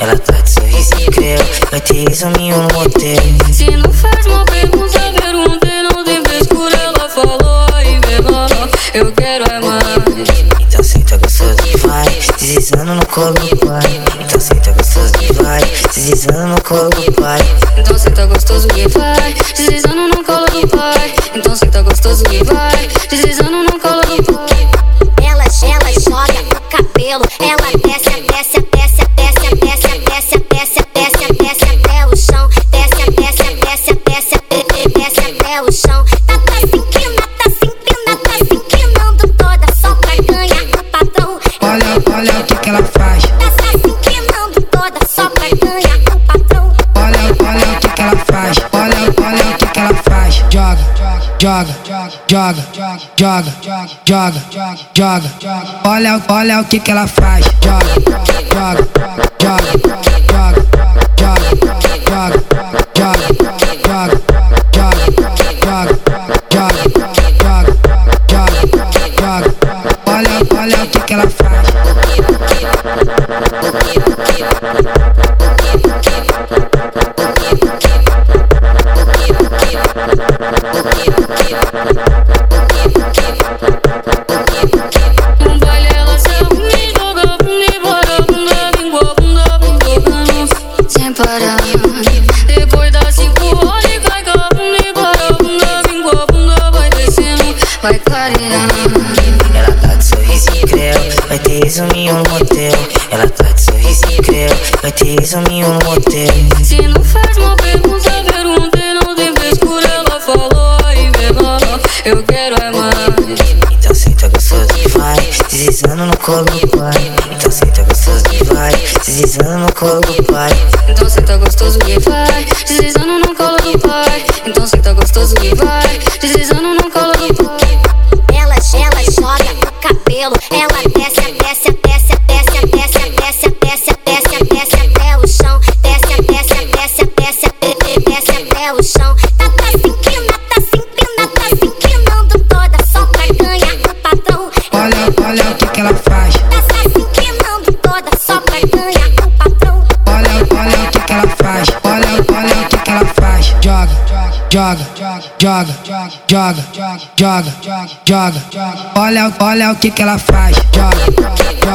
ela tá de sorriso incrível. Vai ter examinho no motel. Se não faz uma pergunta, pergunta não tem frescura. Ela falou aí, menor, eu quero é mais. Então senta gostoso e vai, deslizando no colo do pai. Então senta gostoso e vai, deslizando no colo do pai. Então tá gostoso e vai, deslizando no colo do pai. Então tá gostoso e vai, deslizando Joga, joga, joga, joga, joga, joga. Olha, olha o que que ela faz. Joga, joga, joga, joga, joga, joga, joga, joga, joga, joga, joga, joga, joga. Olha, olha o que que ela faz. Vai clareando. Ela tá de sorriso incrível, vai ter examinho no motel. Ela tá de sorriso incrível, vai ter examinho no motel. Mais. Então senta gostoso e vai, deslizando no colo do pai. Então senta gostoso e vai, deslizando no colo do pai. Então cê tá gostoso e vai, deslizando no colo do pai. Então tá gostoso e vai, deslizando joga, joga, joga, joga, joga. Olha, olha o que que ela faz. Joga, joga, joga,